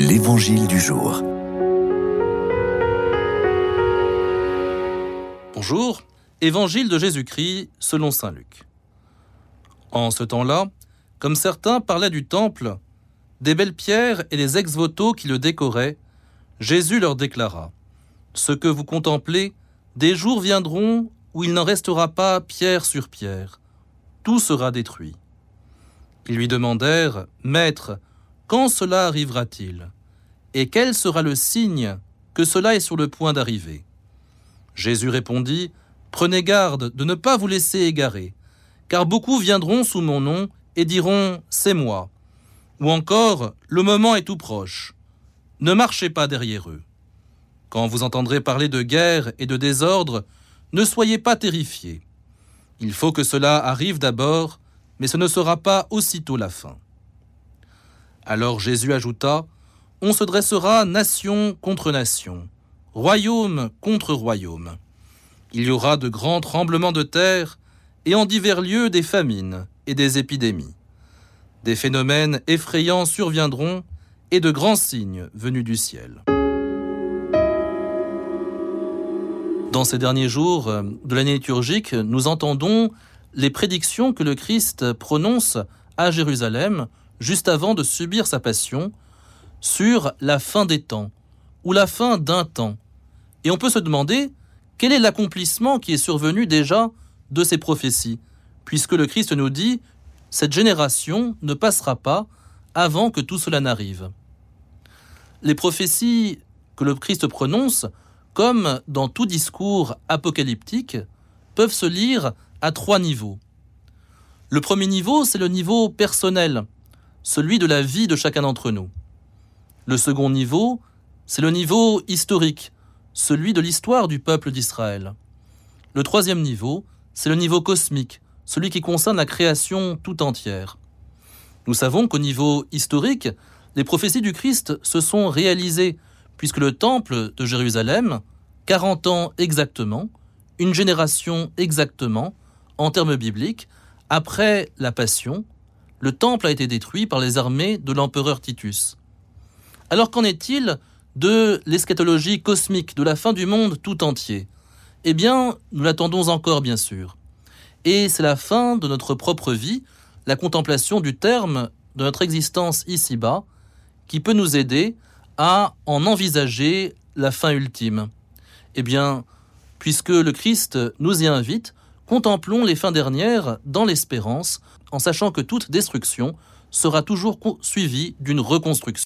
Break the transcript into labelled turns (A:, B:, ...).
A: L'Évangile du jour.
B: Bonjour, Évangile de Jésus-Christ selon Saint Luc. En ce temps-là, comme certains parlaient du temple, des belles pierres et des ex-voto qui le décoraient, Jésus leur déclara Ce que vous contemplez, des jours viendront où il n'en restera pas pierre sur pierre, tout sera détruit. Ils lui demandèrent Maître, quand cela arrivera-t-il? Et quel sera le signe que cela est sur le point d'arriver? Jésus répondit Prenez garde de ne pas vous laisser égarer, car beaucoup viendront sous mon nom et diront C'est moi. Ou encore Le moment est tout proche. Ne marchez pas derrière eux. Quand vous entendrez parler de guerre et de désordre, ne soyez pas terrifiés. Il faut que cela arrive d'abord, mais ce ne sera pas aussitôt la fin. Alors Jésus ajouta, On se dressera nation contre nation, royaume contre royaume. Il y aura de grands tremblements de terre, et en divers lieux des famines et des épidémies. Des phénomènes effrayants surviendront, et de grands signes venus du ciel. Dans ces derniers jours de l'année liturgique, nous entendons les prédictions que le Christ prononce à Jérusalem juste avant de subir sa passion sur la fin des temps ou la fin d'un temps. Et on peut se demander quel est l'accomplissement qui est survenu déjà de ces prophéties, puisque le Christ nous dit cette génération ne passera pas avant que tout cela n'arrive. Les prophéties que le Christ prononce, comme dans tout discours apocalyptique, peuvent se lire à trois niveaux. Le premier niveau, c'est le niveau personnel, celui de la vie de chacun d'entre nous. Le second niveau, c'est le niveau historique, celui de l'histoire du peuple d'Israël. Le troisième niveau, c'est le niveau cosmique, celui qui concerne la création tout entière. Nous savons qu'au niveau historique, les prophéties du Christ se sont réalisées, puisque le temple de Jérusalem, 40 ans exactement, une génération exactement, en termes bibliques, après la Passion, le temple a été détruit par les armées de l'empereur Titus. Alors qu'en est-il de l'eschatologie cosmique, de la fin du monde tout entier? Eh bien, nous l'attendons encore, bien sûr. Et c'est la fin de notre propre vie, la contemplation du terme de notre existence ici-bas, qui peut nous aider à en envisager la fin ultime. Eh bien, puisque le Christ nous y invite, Contemplons les fins dernières dans l'espérance, en sachant que toute destruction sera toujours suivie d'une reconstruction.